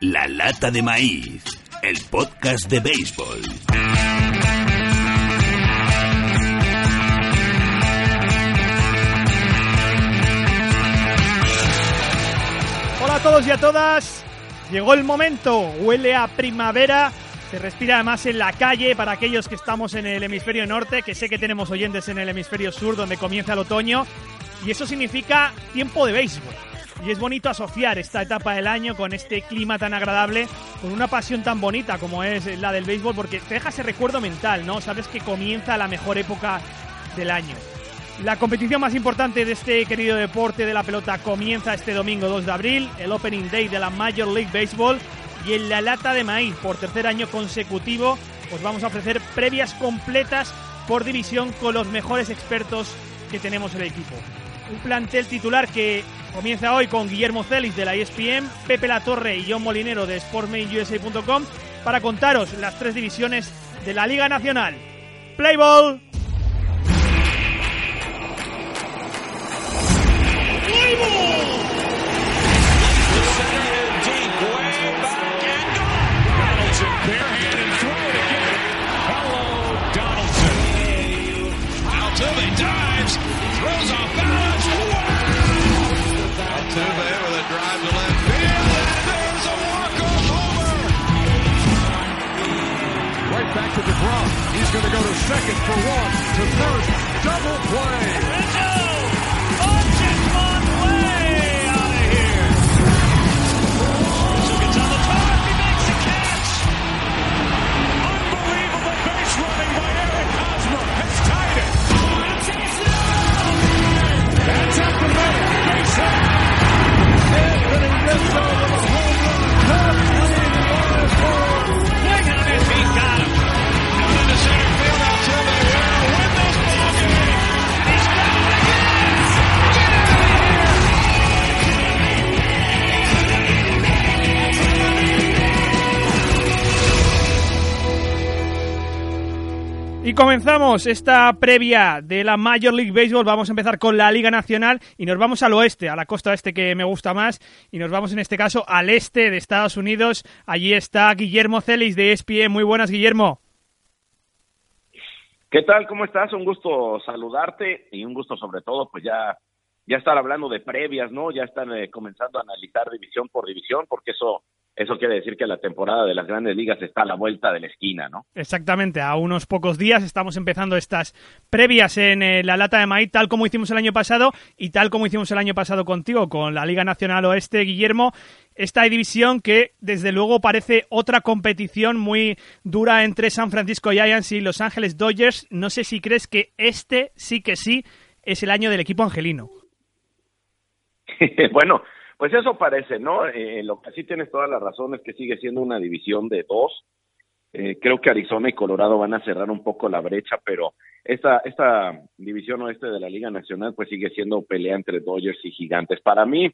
La Lata de Maíz, el podcast de béisbol. Hola a todos y a todas. Llegó el momento, huele a primavera. Se respira además en la calle para aquellos que estamos en el hemisferio norte, que sé que tenemos oyentes en el hemisferio sur donde comienza el otoño. Y eso significa tiempo de béisbol y es bonito asociar esta etapa del año con este clima tan agradable, con una pasión tan bonita como es la del béisbol, porque te deja ese recuerdo mental, ¿no? Sabes que comienza la mejor época del año. La competición más importante de este querido deporte de la pelota comienza este domingo 2 de abril, el Opening Day de la Major League Baseball, y en la lata de maíz, por tercer año consecutivo, os vamos a ofrecer previas completas por división con los mejores expertos que tenemos en el equipo. Un plantel titular que Comienza hoy con Guillermo Celis de la ESPN, Pepe Latorre y John Molinero de SportsMainUSA.com para contaros las tres divisiones de la Liga Nacional. Play ball. to DeGrom. He's going to go to second for one, to first. Double play. Out of here. Gets on the top. He makes a catch. Unbelievable base running by Eric Hosmer has tied it. That's at the middle. Base hit. Anthony Rizzo with a home run. Top 20 in the last ball. Swing on it. He got Y comenzamos esta previa de la Major League Baseball. Vamos a empezar con la Liga Nacional y nos vamos al oeste, a la costa este que me gusta más. Y nos vamos en este caso al este de Estados Unidos. Allí está Guillermo Celis de ESPN. Muy buenas, Guillermo. ¿Qué tal? ¿Cómo estás? Un gusto saludarte y un gusto sobre todo, pues ya, ya estar hablando de previas, ¿no? Ya están eh, comenzando a analizar división por división, porque eso eso quiere decir que la temporada de las grandes ligas está a la vuelta de la esquina, ¿no? Exactamente, a unos pocos días estamos empezando estas previas en eh, la lata de maíz, tal como hicimos el año pasado y tal como hicimos el año pasado contigo con la Liga Nacional Oeste, Guillermo. Esta división que desde luego parece otra competición muy dura entre San Francisco Giants y Los Ángeles Dodgers. No sé si crees que este sí que sí es el año del equipo angelino. bueno, pues eso parece, ¿no? Eh, lo que sí tienes toda la razón es que sigue siendo una división de dos. Eh, creo que Arizona y Colorado van a cerrar un poco la brecha, pero esta, esta división oeste de la Liga Nacional pues sigue siendo pelea entre Dodgers y Gigantes. Para mí,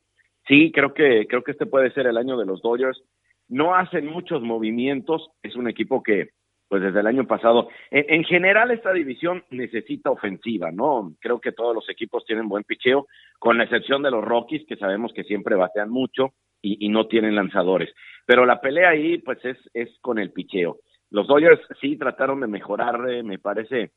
sí, creo que, creo que este puede ser el año de los Dodgers. No hacen muchos movimientos, es un equipo que pues desde el año pasado. En, general esta división necesita ofensiva, ¿no? Creo que todos los equipos tienen buen picheo, con la excepción de los Rockies, que sabemos que siempre batean mucho y, no tienen lanzadores. Pero la pelea ahí, pues es, es con el picheo. Los Dodgers sí trataron de mejorar, eh, me parece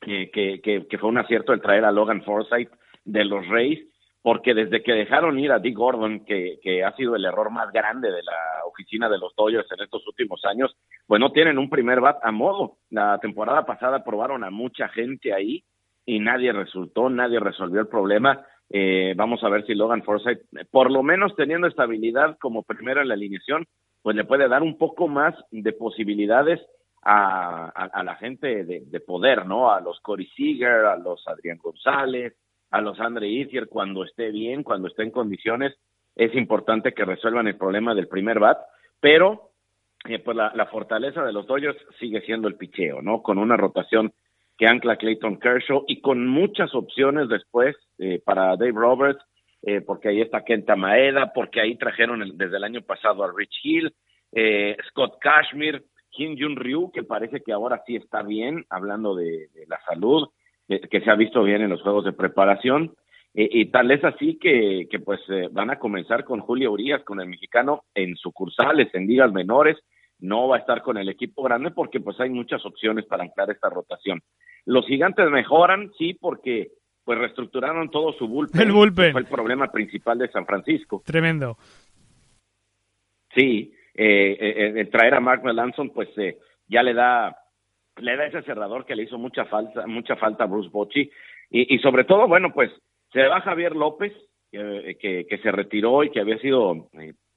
que, que, que fue un acierto el traer a Logan Forsythe de los Rays, porque desde que dejaron ir a Dick Gordon, que, que, ha sido el error más grande de la oficina de los Dodgers en estos últimos años, pues no tienen un primer bat a modo. La temporada pasada probaron a mucha gente ahí y nadie resultó, nadie resolvió el problema. Eh, vamos a ver si Logan Forsythe, por lo menos teniendo estabilidad como primero en la alineación, pues le puede dar un poco más de posibilidades a, la gente de, de, poder, ¿no? A los Corey Seager, a los Adrián González, a los Andre Itzier cuando esté bien, cuando esté en condiciones, es importante que resuelvan el problema del primer bat, pero eh, pues la, fortaleza de los Dodgers sigue siendo el picheo, ¿no? Con una rotación que ancla Clayton Kershaw y con muchas opciones después eh, para Dave Roberts, eh, porque ahí está Kenta Maeda, porque ahí trajeron el, desde el año pasado a Rich Hill, eh, Scott Kashmir, Kim Jun Ryu, que parece que ahora sí está bien, hablando de la salud, que se ha visto bien en los juegos de preparación. y tal es así que, que pues van a comenzar con Julio Urias, con el mexicano, en sucursales, en ligas menores, no va a estar con el equipo grande porque pues hay muchas opciones para anclar esta rotación. Los gigantes mejoran, sí, porque pues reestructuraron todo su bullpen. El bullpen. Fue el problema principal de San Francisco. Tremendo. Sí, eh, eh, eh traer a Mark Melanson pues eh, ya le da le da ese cerrador que le hizo mucha falta mucha falta a Bruce Bochy y, y sobre todo bueno pues se va Javier López que, que se retiró y que había sido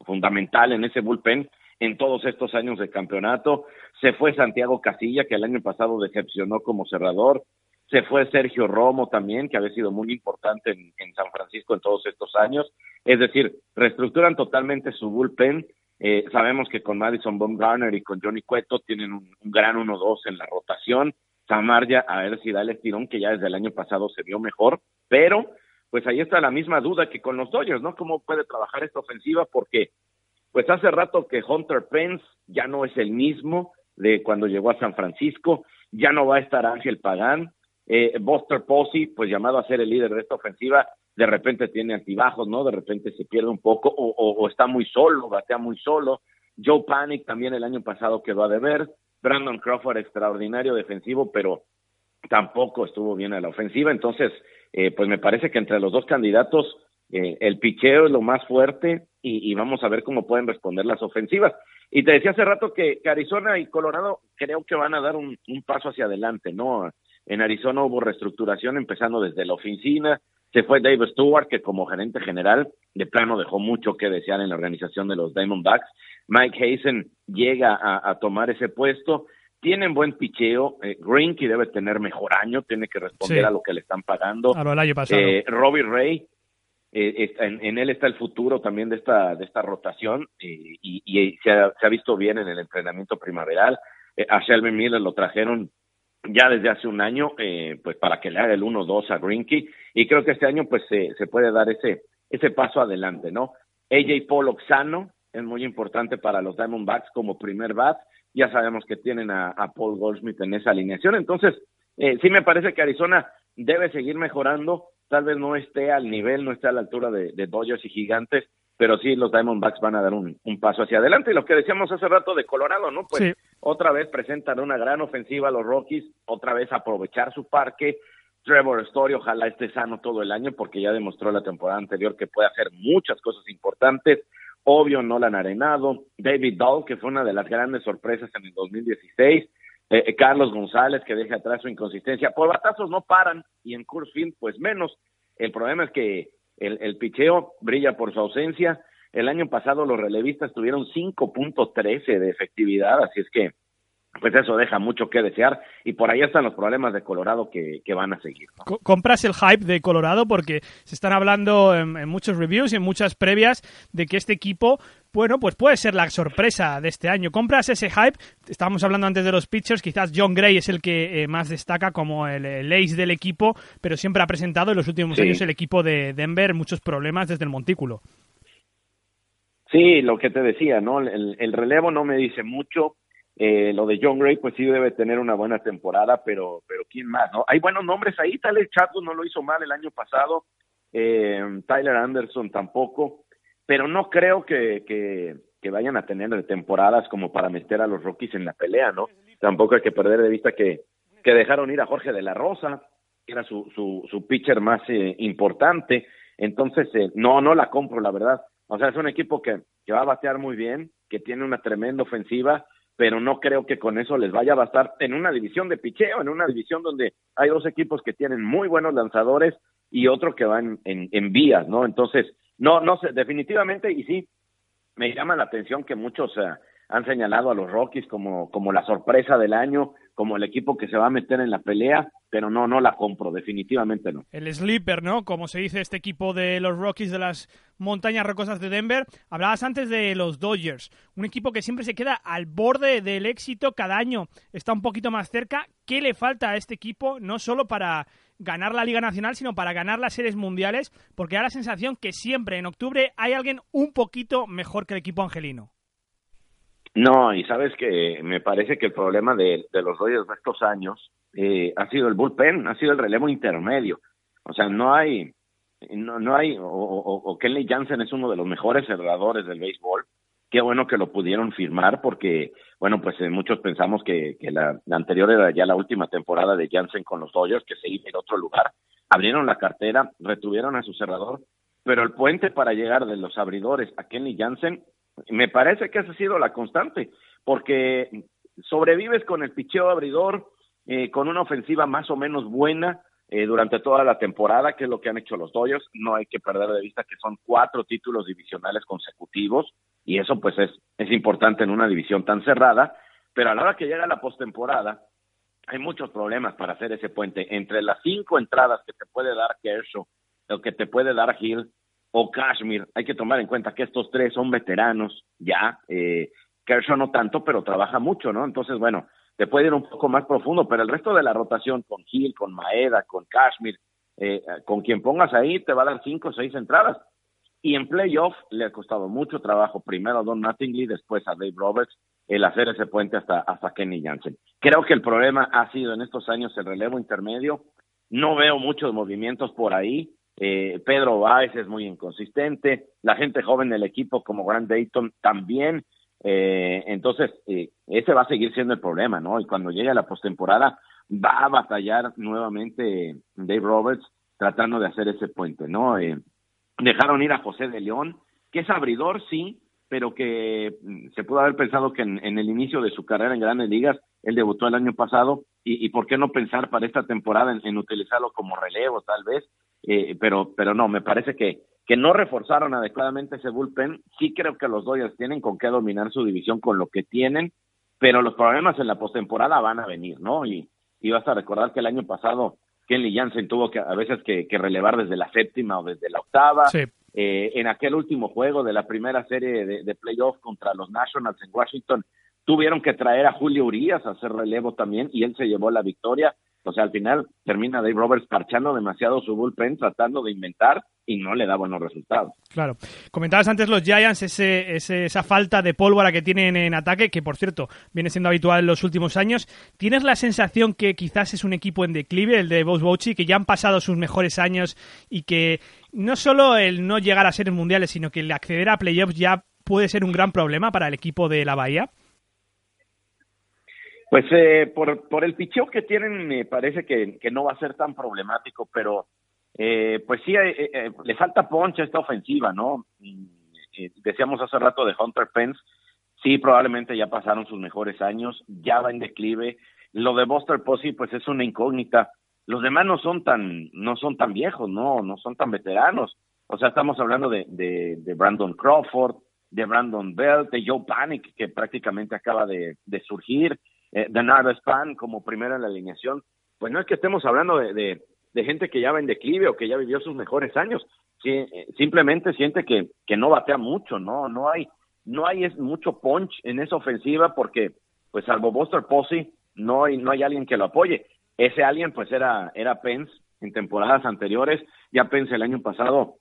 fundamental en ese bullpen en todos estos años de campeonato. Se fue Santiago Casilla, que el año pasado decepcionó como cerrador. Se fue Sergio Romo también, que había sido muy importante en, en San Francisco en todos estos años. Es decir, reestructuran totalmente su bullpen. Eh, sabemos que con Madison Baumgartner y con Johnny Cueto tienen un, gran 1-2 en la rotación. Samarja, a ver si da el estirón, que ya desde el año pasado se vio mejor, pero pues ahí está la misma duda que con los Dodgers, ¿no? ¿Cómo puede trabajar esta ofensiva? Porque pues hace rato que Hunter Pence ya no es el mismo de cuando llegó a San Francisco, ya no va a estar Ángel Pagán, eh, Buster Posey, pues llamado a ser el líder de esta ofensiva, de repente tiene altibajos, ¿no? De repente se pierde un poco o, o, o está muy solo, batea muy solo. Joe Panic también el año pasado quedó a deber. Brandon Crawford, extraordinario defensivo, pero tampoco estuvo bien a la ofensiva. Entonces, eh, pues me parece que entre los dos candidatos, eh, el picheo es lo más fuerte y, y, vamos a ver cómo pueden responder las ofensivas. Y te decía hace rato que, Arizona y Colorado creo que van a dar un, un, paso hacia adelante, ¿no? En Arizona hubo reestructuración empezando desde la oficina, se fue Dave Stewart, que como gerente general de plano dejó mucho que desear en la organización de los Diamondbacks. Mike Hazen llega a, a tomar ese puesto. Tienen buen picheo. Eh, Greenkey debe tener mejor año, tiene que responder Sí. a lo que le están pagando. A lo del año pasado. Eh, Robbie Ray, eh, está- en, en él está el futuro también de esta, de esta rotación y, y se, ha, se ha visto bien en el entrenamiento primaveral. Eh, a Shelby Miller lo trajeron ya desde hace un año, eh, pues para que le haga el 1-2 a Greenkey y creo que este año pues se, se puede dar ese, ese paso adelante, ¿no? AJ Pollock sano es muy importante para los Diamondbacks como primer bat, ya sabemos que tienen a, Paul Goldschmidt en esa alineación, entonces eh, sí me parece que Arizona debe seguir mejorando, tal vez no esté al nivel, no esté a la altura de, de Dodgers y Gigantes, pero sí los Diamondbacks van a dar un, un, paso hacia adelante. Y lo que decíamos hace rato de Colorado, ¿no? Pues Sí. Otra vez presentan una gran ofensiva a los Rockies, otra vez aprovechar su parque. Trevor Story, ojalá esté sano todo el año, porque ya demostró la temporada anterior que puede hacer muchas cosas importantes. Obvio, Nolan Arenado, David Dahl, que fue una de las grandes sorpresas en el 2016. Eh, Carlos González, que deja atrás su inconsistencia. Por batazos no paran, y en Coors Field, pues menos. El problema es que el, el picheo brilla por su ausencia. El año pasado los relevistas tuvieron 5.13 de efectividad, así es que pues eso deja mucho que desear y por ahí están los problemas de Colorado que, que van a seguir. compras el hype de Colorado porque se están hablando en, en, muchos reviews y en muchas previas de que este equipo, bueno, pues puede ser la sorpresa de este año. Compras ese hype, estábamos hablando antes de los pitchers, quizás John Gray es el que eh, más destaca como el, el, ace del equipo, pero siempre ha presentado en los últimos Sí. años el equipo de Denver muchos problemas desde el montículo. Sí, lo que te decía, ¿no? El, el relevo no me dice mucho. Eh, lo de John Gray, pues sí debe tener una buena temporada, pero, pero ¿quién más? no? Hay buenos nombres ahí. Tyler Chatwood no lo hizo mal el año pasado. Eh, Tyler Anderson tampoco. Pero no creo que, que, que vayan a tener temporadas como para meter a los Rockies en la pelea, ¿no? Tampoco hay que perder de vista que, que dejaron ir a Jorge de la Rosa, que era su, su, su pitcher más eh, importante. Entonces, eh, no, no la compro, la verdad. O sea, es un equipo que, que va a batear muy bien, que tiene una tremenda ofensiva, pero no creo que con eso les vaya a bastar en una división de picheo, en una división donde hay dos equipos que tienen muy buenos lanzadores y otro que van en, en vías, ¿no? Entonces, no, no sé, definitivamente, y sí, me llama la atención que muchos uh, han señalado a los Rockies como, como la sorpresa del año, como el equipo que se va a meter en la pelea, pero no, no la compro, definitivamente no. El sleeper, ¿no? Como se dice este equipo de los Rockies de las montañas rocosas de Denver. Hablabas antes de los Dodgers, un equipo que siempre se queda al borde del éxito cada año, está un poquito más cerca. ¿Qué le falta a este equipo? No solo para ganar la Liga Nacional, sino para ganar las series mundiales, porque da la sensación que siempre en octubre hay alguien un poquito mejor que el equipo angelino. No, y sabes que me parece que el problema de, los Dodgers de estos años eh, ha sido el bullpen, ha sido el relevo intermedio. O sea, no hay, no, no hay, o, o, Kenley Jansen es uno de los mejores cerradores del béisbol. Qué bueno que lo pudieron firmar porque, bueno, pues eh, muchos pensamos que, que la, anterior era ya la última temporada de Jansen con los Dodgers, que se iba en otro lugar. Abrieron la cartera, retuvieron a su cerrador, pero el puente para llegar de los abridores a Kenley Jansen me parece que esa ha sido la constante, porque sobrevives con el picheo abridor, eh, con una ofensiva más o menos buena eh, durante toda la temporada, que es lo que han hecho los Dodgers. No hay que perder de vista que son cuatro títulos divisionales consecutivos, y eso pues es, es importante en una división tan cerrada, pero a la hora que llega la postemporada, hay muchos problemas para hacer ese puente. Entre las cinco entradas que te puede dar Kershaw, o que te puede dar Hill, o Kashmir. Hay que tomar en cuenta que estos tres son veteranos ya. Eh, Kershaw no tanto, pero trabaja mucho, ¿no? Entonces, bueno, te puede ir un poco más profundo, pero el resto de la rotación con Hill, con Maeda, con Kashmir, eh, con quien pongas ahí, te va a dar cinco o seis entradas. Y en playoff le ha costado mucho trabajo, primero a Don Mattingly, después a Dave Roberts, el hacer ese puente hasta, hasta Kenny Jansen. Creo que el problema ha sido en estos años el relevo intermedio. No veo muchos movimientos por ahí. Eh, Pedro Báez es muy inconsistente, la gente joven del equipo como Grant Dayton también, eh, entonces eh, ese va a seguir siendo el problema, ¿no? Y cuando llegue la postemporada va a batallar nuevamente Dave Roberts tratando de hacer ese puente, ¿no? dejaron ir a José de León, que es abridor, sí, pero que mm, se pudo haber pensado que en, el inicio de su carrera en grandes ligas, él debutó el año pasado, y, por qué no pensar para esta temporada en utilizarlo como relevo, tal vez, eh, pero, pero no, me parece que, que no reforzaron adecuadamente ese bullpen. Sí creo que los Dodgers tienen con qué dominar su división con lo que tienen, pero los problemas en la postemporada van a venir, ¿no? Y, y vas a recordar que el año pasado Kenley Jansen tuvo que a veces que, relevar desde la séptima o desde la octava. Eh, en aquel último juego de la primera serie de, de playoff contra los Nationals en Washington, tuvieron que traer a Julio Urias a hacer relevo también y él se llevó la victoria. O sea, al final termina Dave Roberts parchando demasiado su bullpen, tratando de inventar y no le da buenos resultados. Claro. Comentabas antes los Giants, ese, esa falta de pólvora que tienen en ataque, que por cierto viene siendo habitual en los últimos años. ¿Tienes la sensación que quizás es un equipo en declive, el de Boss Bochy, que ya han pasado sus mejores años y que no solo el no llegar a ser en mundiales, sino que el acceder a playoffs ya puede ser un gran problema para el equipo de la Bahía? Pues eh, por, por el picheo que tienen me parece que, que no va a ser tan problemático, pero eh, pues sí, eh, eh, le falta poncha esta ofensiva, ¿no? decíamos hace rato de Hunter Pence, sí, probablemente ya pasaron sus mejores años, ya va en declive. Lo de Buster Posey, pues es una incógnita. Los demás no son tan, no son tan viejos, no, no son tan veteranos. O sea, estamos hablando de, de, Brandon Crawford, de Brandon Bell, de Joe Panic, que prácticamente acaba de, de surgir eh, Nardo Span como primera en la alineación, pues no es que estemos hablando de, de, gente que ya va en declive o que ya vivió sus mejores años, eh, simplemente siente que, que no batea mucho, no, no hay, no hay es mucho punch en esa ofensiva porque, pues salvo Buster Posey, no hay, no hay alguien que lo apoye. Ese alguien, pues era, era Pence en temporadas anteriores, ya Pence el año pasado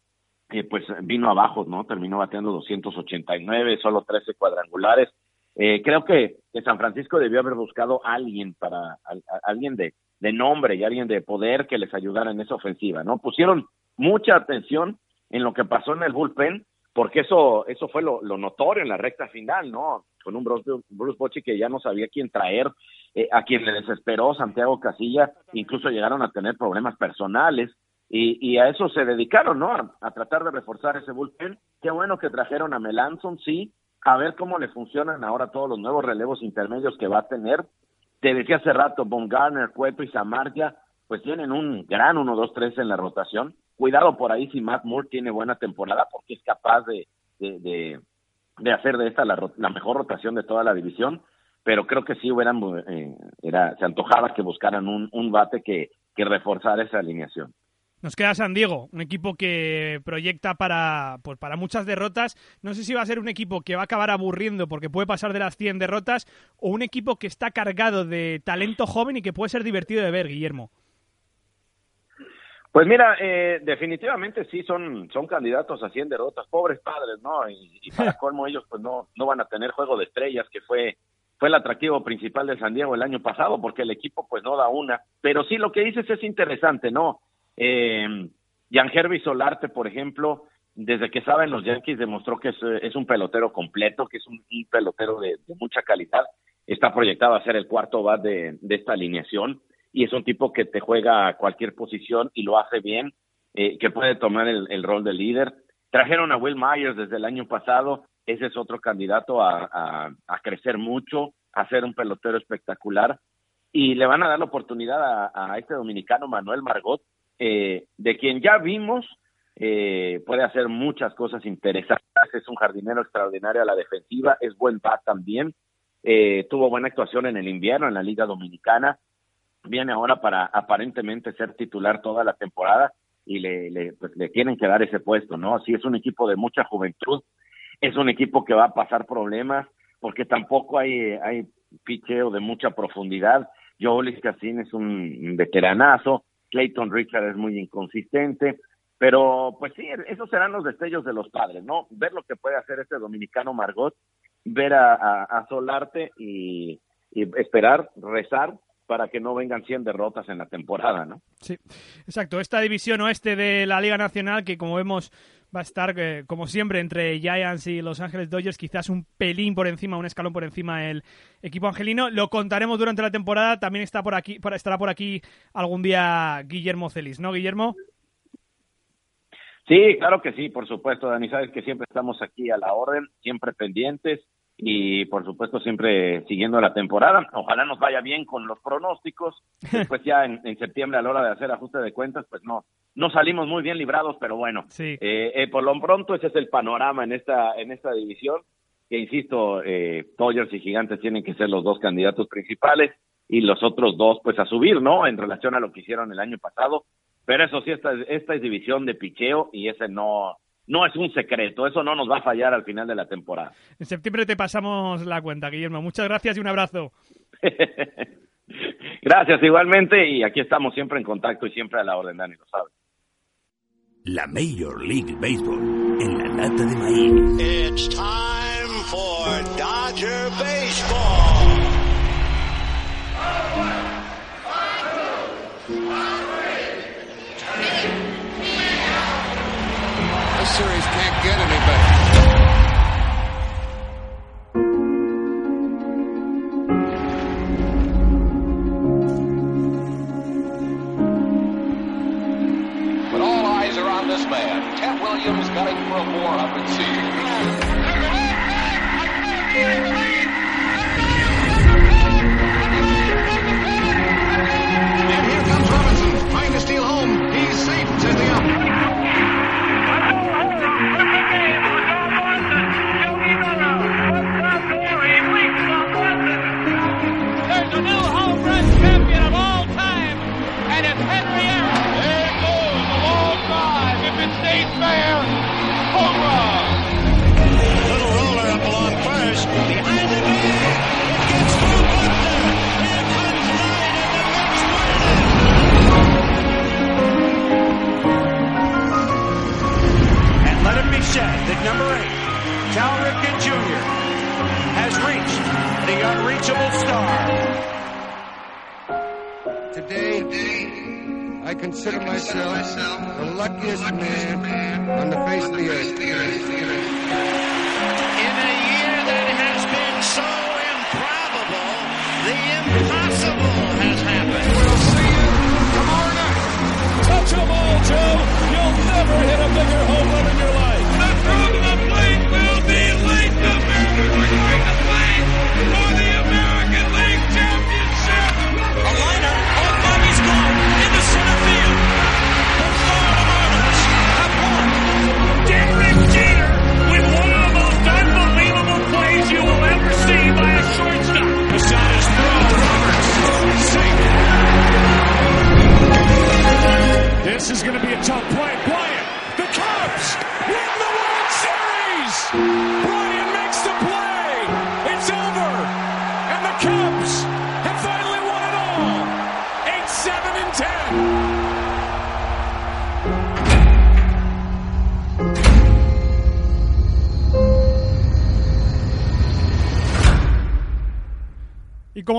eh, pues vino abajo, ¿no? Terminó bateando 289, solo 13 cuadrangulares. Eh, creo que, San Francisco debió haber buscado a alguien para alguien de, de nombre y alguien de poder que les ayudara en esa ofensiva, ¿no? Pusieron mucha atención en lo que pasó en el bullpen, porque eso eso fue lo, notorio en la recta final, ¿no? Con un Bruce, Bruce Bochy que ya no sabía quién traer, eh, a quien le desesperó Santiago Casilla, incluso llegaron a tener problemas personales, y, y a eso se dedicaron, ¿no? A, a, tratar de reforzar ese bullpen. Qué bueno que trajeron a Melanson, sí, a ver cómo le funcionan ahora todos los nuevos relevos intermedios que va a tener. Te decía hace rato, Von Garner, Cueto y Samartia, pues tienen un gran 1, 2, 3 en la rotación. Cuidado por ahí si Matt Moore tiene buena temporada porque es capaz de, de, de, hacer de esta la, la, mejor rotación de toda la división, pero creo que sí hubieran, eh, era, se antojaba que buscaran un, un bate que, que reforzar esa alineación. Nos queda San Diego, un equipo que proyecta para, pues para muchas derrotas. No sé si va a ser un equipo que va a acabar aburriendo porque puede pasar de las 100 derrotas o un equipo que está cargado de talento joven y que puede ser divertido de ver, Guillermo. Pues mira, eh, definitivamente sí son, son candidatos a 100 derrotas, pobres padres, ¿no? Y, y para colmo ellos pues no, no van a tener juego de estrellas, que fue, fue el atractivo principal de San Diego el año pasado, porque el equipo pues no da una. Pero sí, lo que dices es interesante, ¿no? Eh, Jan Solarte, por ejemplo, desde que saben los Yankees demostró que es, un pelotero completo, que es un, pelotero de, mucha calidad. Está proyectado a ser el cuarto bat de, esta alineación y es un tipo que te juega a cualquier posición y lo hace bien, eh, que puede tomar el, rol de líder. Trajeron a Will Myers desde el año pasado, ese es otro candidato a, crecer mucho, a ser un pelotero espectacular y le van a dar la oportunidad a este dominicano Manuel Margot, eh, de quien ya vimos eh, puede hacer muchas cosas interesantes, es un jardinero extraordinario a la defensiva, es buen bat también, eh, tuvo buena actuación en el invierno en la Liga Dominicana, viene ahora para aparentemente ser titular toda la temporada y le, le, pues, le tienen que dar ese puesto, ¿no? Sí, es un equipo de mucha juventud, es un equipo que va a pasar problemas porque tampoco hay, hay picheo de mucha profundidad. Joel Cassin es un veteranazo, Clayton Richard es muy inconsistente, pero pues sí, esos serán los destellos de los padres, ¿no? Ver lo que puede hacer este dominicano Margot, ver a, Solarte y, y esperar, rezar para que no vengan 100 derrotas en la temporada, ¿no? Sí, exacto. Esta división oeste de la Liga Nacional, que como vemos va a estar, eh, como siempre, entre Giants y Los Ángeles Dodgers, quizás un pelín por encima, un escalón por encima el equipo angelino. Lo contaremos durante la temporada. También está por aquí, estará por aquí algún día Guillermo Celis, ¿no, Guillermo? Sí, claro que sí, por supuesto, Dani. Sabes que siempre estamos aquí a la orden, siempre pendientes y por supuesto siempre siguiendo la temporada. Ojalá nos vaya bien con los pronósticos. Después ya en, en, septiembre a la hora de hacer ajuste de cuentas, pues no no salimos muy bien librados, pero bueno, sí. eh, eh, por lo pronto ese es el panorama en esta en esta división. Que insisto, eh, Dodgers y Gigantes tienen que ser los dos candidatos principales y los otros dos pues a subir, ¿no? En relación a lo que hicieron el año pasado. Pero eso sí, esta, esta es división de picheo y ese no, no es un secreto, eso no nos va a fallar al final de la temporada. En septiembre te pasamos la cuenta, Guillermo. Muchas gracias y un abrazo. gracias igualmente y aquí estamos siempre en contacto y siempre a la orden, Dani, lo sabes. La Major League Baseball en la lata de maíz. It's time for Dodger Baseball. get anybody.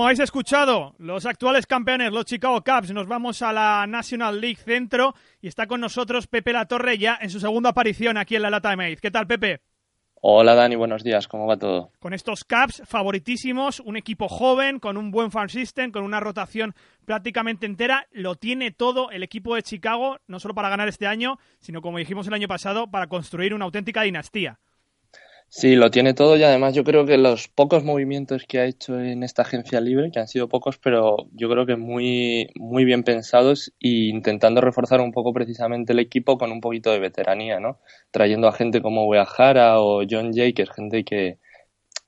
Como habéis escuchado, los actuales campeones, los Chicago Cubs, nos vamos a la National League Centro y está con nosotros Pepe La Torre ya en su segunda aparición aquí en la Lata de Maíz. ¿Qué tal, Pepe? Hola Dani, buenos días, ¿cómo va todo? Con estos Cubs favoritísimos, un equipo joven, con un buen farm system, con una rotación prácticamente entera, lo tiene todo el equipo de Chicago, no solo para ganar este año, sino como dijimos el año pasado, para construir una auténtica dinastía. Sí, lo tiene todo y además yo creo que los pocos movimientos que ha hecho en esta agencia libre, que han sido pocos, pero yo creo que muy, muy bien pensados e intentando reforzar un poco precisamente el equipo con un poquito de veteranía, ¿no? Trayendo a gente como Uehara o John es gente que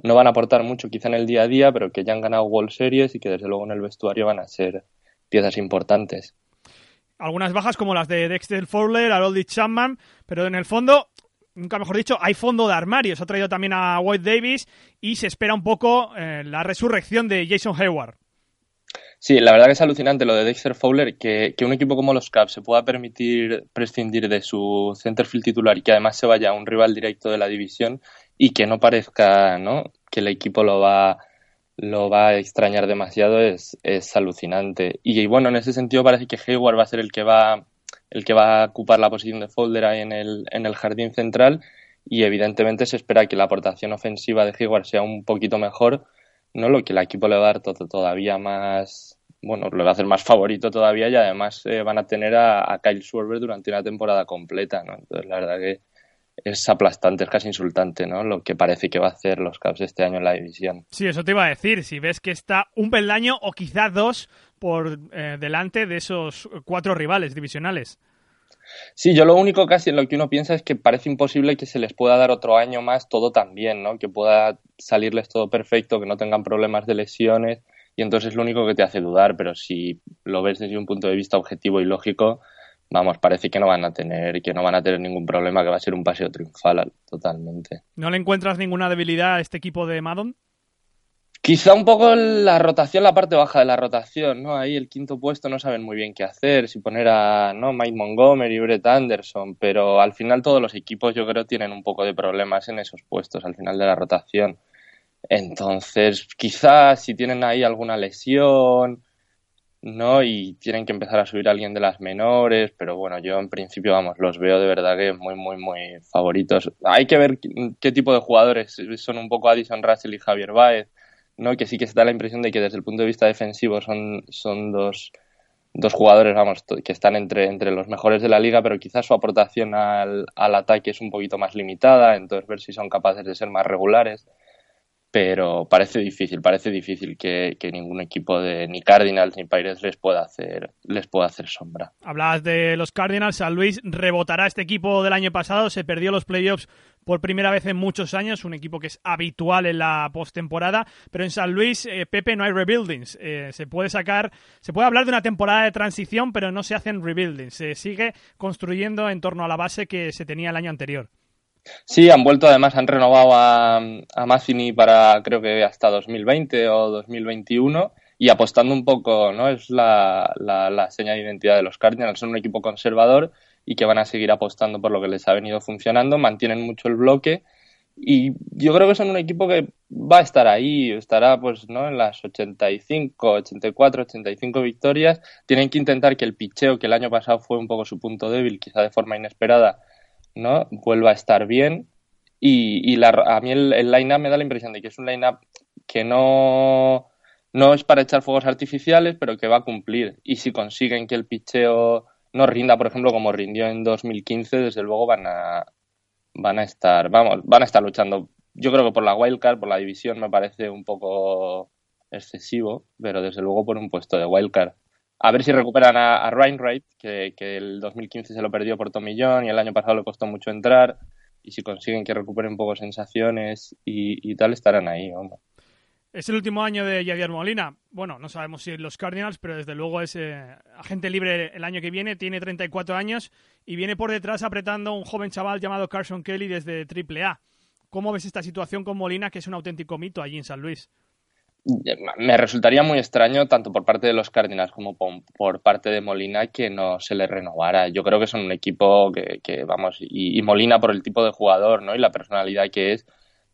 no van a aportar mucho quizá en el día a día, pero que ya han ganado World Series y que desde luego en el vestuario van a ser piezas importantes. Algunas bajas como las de Dexter Fowler, Harold Chapman, pero en el fondo nunca mejor dicho, hay fondo de armario. Se ha traído también a White Davis y se espera un poco eh, la resurrección de Jason Hayward. Sí, la verdad que es alucinante lo de Dexter Fowler, que, que un equipo como los Cubs se pueda permitir prescindir de su centerfield titular y que además se vaya a un rival directo de la división y que no parezca ¿no? que el equipo lo va, lo va a extrañar demasiado es, es alucinante. Y, y bueno, en ese sentido parece que Hayward va a ser el que va el que va a ocupar la posición de Folder ahí en el, en el jardín central y evidentemente se espera que la aportación ofensiva de Hayward sea un poquito mejor, ¿no? Lo que el equipo le va a dar todavía más, bueno, le va a hacer más favorito todavía y además eh, van a tener a, a, Kyle Schwarber durante una temporada completa, ¿no? Entonces la verdad que es aplastante, es casi insultante, ¿no? Lo que parece que va a hacer los Cubs este año en la división. Sí, eso te iba a decir. Si ves que está un peldaño o quizás dos por eh, delante de esos cuatro rivales divisionales. Sí, yo lo único casi en lo que uno piensa es que parece imposible que se les pueda dar otro año más todo tan bien, ¿no? Que pueda salirles todo perfecto, que no tengan problemas de lesiones y entonces es lo único que te hace dudar, pero si lo ves desde un punto de vista objetivo y lógico, vamos, parece que no van a tener, que no van a tener ningún problema, que va a ser un paseo triunfal totalmente. ¿No le encuentras ninguna debilidad a este equipo de Madon? Quizá un poco la rotación, la parte baja de la rotación, ¿no? Ahí el quinto puesto no saben muy bien qué hacer, si poner a ¿no? Mike Montgomery, Brett Anderson, pero al final todos los equipos yo creo tienen un poco de problemas en esos puestos al final de la rotación. Entonces, quizás si tienen ahí alguna lesión, ¿no? Y tienen que empezar a subir a alguien de las menores, pero bueno, yo en principio, vamos, los veo de verdad que muy, muy, muy favoritos. Hay que ver qué tipo de jugadores son un poco Addison Russell y Javier Baez, ¿no? Que sí que se da la impresión de que desde el punto de vista defensivo son, son dos, dos jugadores, vamos, que están entre, entre los mejores de la liga, pero quizás su aportación al, al ataque es un poquito más limitada, entonces ver si son capaces de ser más regulares pero parece difícil, parece difícil que, ningún equipo de ni Cardinals ni Pirates les pueda hacer les pueda hacer sombra. Hablabas de los Cardinals, San Luis rebotará este equipo del año pasado, se perdió los playoffs por primera vez en muchos años, un equipo que es habitual en la postemporada, pero en San Luis, eh, Pepe, no hay rebuildings. Eh, se puede sacar, se puede hablar de una temporada de transición, pero no se hacen rebuildings. Se sigue construyendo en torno a la base que se tenía el año anterior. Sí, han vuelto, además han renovado a, a Mazzini para creo que hasta 2020 o 2021 y apostando un poco, ¿no? Es la, la, la seña de identidad de los Cardinals, son un equipo conservador y que van a seguir apostando por lo que les ha venido funcionando, mantienen mucho el bloque y yo creo que son un equipo que va a estar ahí, estará pues no en las 85, 84, 85 victorias. Tienen que intentar que el picheo, que el año pasado fue un poco su punto débil, quizá de forma inesperada, ¿no? vuelva a estar bien. Y, y la, a mí el, el line-up me da la impresión de que es un line-up que no, no es para echar fuegos artificiales, pero que va a cumplir. Y si consiguen que el picheo no rinda, por ejemplo, como rindió en 2015, desde luego van a, van a estar, vamos, van a estar luchando. Yo creo que por la wildcard, por la división, me parece un poco excesivo, pero desde luego por un puesto de wildcard. A ver si recuperan a, a Reinwright, que, el 2015 se lo perdió por Tomillón y el año pasado le costó mucho entrar. Y si consiguen que recuperen un poco sensaciones y, tal, estarán ahí, vamos. Es el último año de Yadier Molina. Bueno, no sabemos si los Cardinals, pero desde luego es eh, agente libre el año que viene. Tiene 34 años y viene por detrás apretando un joven chaval llamado Carson Kelly desde AAA. ¿Cómo ves esta situación con Molina, que es un auténtico mito allí en San Luis? Me resultaría muy extraño, tanto por parte de los Cardinals como por, parte de Molina, que no se le renovara. Yo creo que son un equipo que, que vamos, y, y Molina por el tipo de jugador ¿no? y la personalidad que es,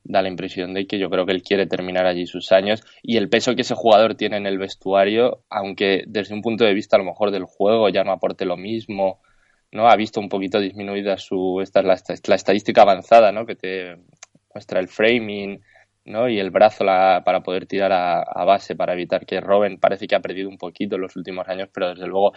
da la impresión de que yo creo que él quiere terminar allí sus años y el peso que ese jugador tiene en el vestuario, aunque desde un punto de vista a lo mejor del juego ya no aporte lo mismo, ¿no? Ha visto un poquito disminuida su, esta es la, la estadística avanzada, ¿no? Que te muestra el framing, ¿no? Y el brazo la, para poder tirar a, a, base para evitar que roben. Parece que ha perdido un poquito en los últimos años, pero desde luego,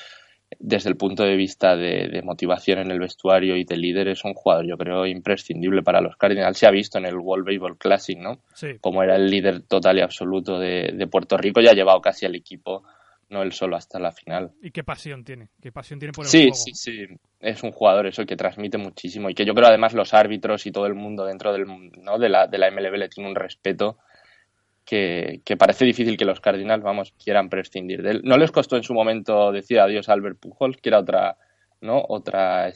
desde el punto de vista de, de motivación en el vestuario y de líder, es un jugador, yo creo, imprescindible para los Cardinals. Se ha visto en el World Baseball Classic, ¿no? Sí. Como era el líder total y absoluto de, de Puerto Rico, ya ha llevado casi al equipo no él solo hasta la final. Y qué pasión tiene, qué pasión tiene por el sí, juego. Sí, sí, es un jugador eso que transmite muchísimo y que yo creo además los árbitros y todo el mundo dentro del, ¿no? de, la, de la MLB le tiene un respeto que, que, parece difícil que los Cardinals, vamos, quieran prescindir de él. No les costó en su momento decir adiós a Albert Pujols, que era otra, ¿no? Otra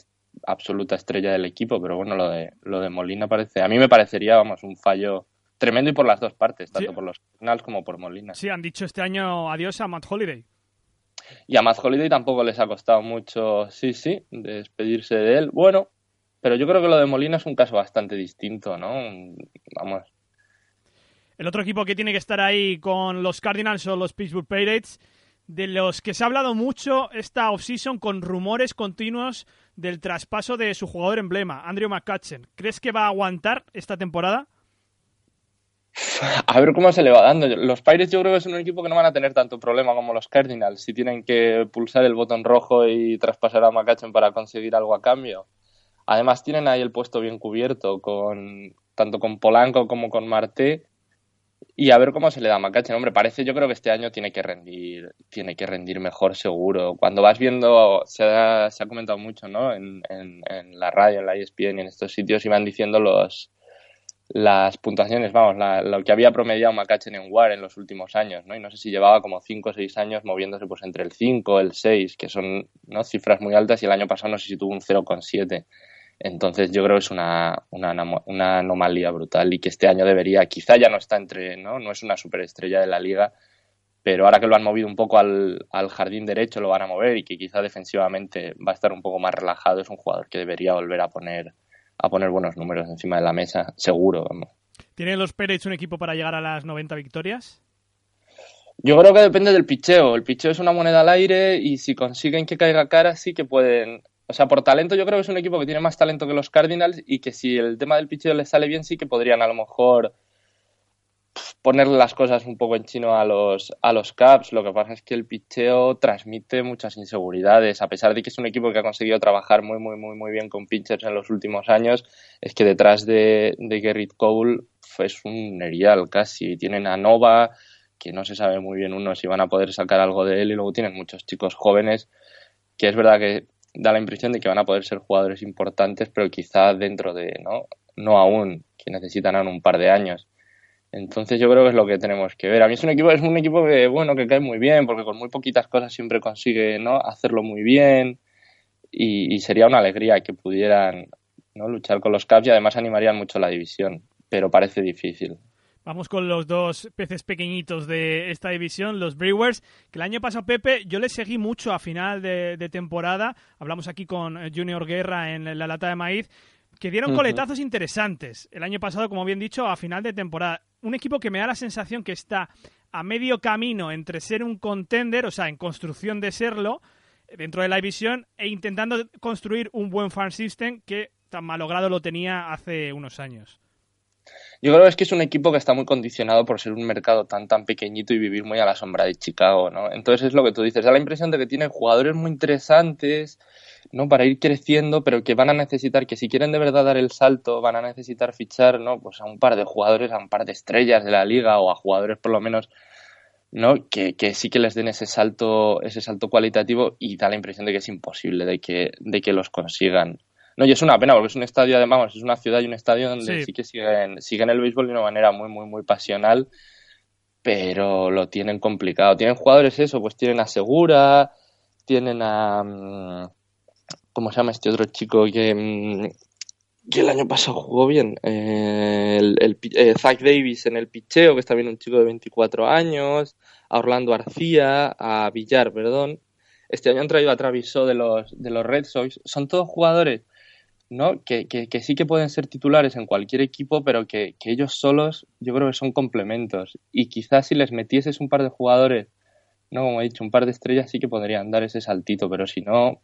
absoluta estrella del equipo, pero bueno, lo de, lo de Molina parece, a mí me parecería, vamos, un fallo tremendo y por las dos partes, tanto Sí. por los Cardinals como por Molina. Sí, han dicho este año adiós a Matt Holiday. Y a Matt Holiday tampoco les ha costado mucho, sí, sí, despedirse de él. Bueno, pero yo creo que lo de Molina es un caso bastante distinto, ¿no? Vamos. El otro equipo que tiene que estar ahí con los Cardinals son los Pittsburgh Pirates, de los que se ha hablado mucho esta offseason con rumores continuos del traspaso de su jugador emblema, Andrew McCutchen. ¿Crees que va a aguantar esta temporada? A ver cómo se le va dando. Los Pirates yo creo que es un equipo que no van a tener tanto problema como los Cardinals si tienen que pulsar el botón rojo y traspasar a McCutchen para conseguir algo a cambio. Además tienen ahí el puesto bien cubierto con tanto con Polanco como con Marte y a ver cómo se le da a McCutchen. Hombre, parece yo creo que este año tiene que rendir tiene que rendir mejor seguro. Cuando vas viendo se ha, se ha comentado mucho, ¿no? En, en, la radio, en la ESPN y en estos sitios iban diciendo los las puntuaciones, vamos, la, lo que había promediado McCutchen en WAR en los últimos años, ¿no? Y no sé si llevaba como 5 o 6 años moviéndose pues entre el 5 el 6, que son cifras muy altas, y el año pasado no sé si tuvo un 0,7. Entonces yo creo que es una, una, una, anomalía brutal y que este año debería, quizá ya no está entre, ¿no? No es una superestrella de la liga, pero ahora que lo han movido un poco al, al jardín derecho lo van a mover y que quizá defensivamente va a estar un poco más relajado, es un jugador que debería volver a poner a poner buenos números encima de la mesa, seguro. Vamos. ¿Tienen los Pirates un equipo para llegar a las 90 victorias? Yo creo que depende del picheo. El picheo es una moneda al aire y si consiguen que caiga cara, sí que pueden. O sea, por talento, yo creo que es un equipo que tiene más talento que los Cardinals y que si el tema del picheo les sale bien, sí que podrían a lo mejor ponerle las cosas un poco en chino a los, a los Caps. Lo que pasa es que el picheo transmite muchas inseguridades. A pesar de que es un equipo que ha conseguido trabajar muy, muy, muy, muy bien con pitchers en los últimos años, es que detrás de, de Gerrit Cole es un nerial casi. Tienen a Nova, que no se sabe muy bien uno si van a poder sacar algo de él, y luego tienen muchos chicos jóvenes, que es verdad que da la impresión de que van a poder ser jugadores importantes, pero quizá dentro de, ¿no? No aún, que necesitan aún un par de años. Entonces yo creo que es lo que tenemos que ver. A mí es un equipo, es un equipo que, bueno, que cae muy bien, porque con muy poquitas cosas siempre consigue, ¿no? Hacerlo muy bien. Y, y sería una alegría que pudieran, ¿no? Luchar con los Caps y además animarían mucho la división. Pero parece difícil. Vamos con los dos peces pequeñitos de esta división, los Brewers, que el año pasado, Pepe, yo les seguí mucho a final de, de temporada. Hablamos aquí con Junior Guerra en la lata de maíz, que dieron coletazos uh -huh. interesantes. El año pasado, como bien dicho, a final de temporada. Un equipo que me da la sensación que está a medio camino entre ser un contender, o sea, en construcción de serlo, dentro de la división, e intentando construir un buen farm system que tan malogrado lo tenía hace unos años. Yo creo que es que es un equipo que está muy condicionado por ser un mercado tan tan pequeñito y vivir muy a la sombra de Chicago, ¿no? Entonces es lo que tú dices, da la impresión de que tienen jugadores muy interesantes, ¿no? Para ir creciendo, pero que van a necesitar, que si quieren de verdad dar el salto, van a necesitar fichar, ¿no? Pues a un par de jugadores, a un par de estrellas de la liga o a jugadores por lo menos, ¿no? Que, que sí que les den ese salto, ese salto cualitativo y da la impresión de que es imposible de que, de que los consigan. No, y es una pena porque es un estadio, además, es una ciudad y un estadio donde sí, sí que siguen, siguen el béisbol de una manera muy, muy, muy pasional, pero lo tienen complicado. Tienen jugadores eso, pues tienen a Segura, tienen a... mm, ¿Cómo se llama este otro chico que, mm, que el año pasado jugó bien? Eh, el, el eh, Zach Davis en el picheo, que está bien un chico de 24 años, a Orlando Arcía, a Villar, perdón. Este año han traído a Travis Shaw de los, de los Red Sox. Son todos jugadores ¿no? Que, que, que, sí que pueden ser titulares en cualquier equipo, pero que, que, ellos solos yo creo que son complementos. Y quizás si les metieses un par de jugadores, no como he dicho, un par de estrellas sí que podrían dar ese saltito, pero si no,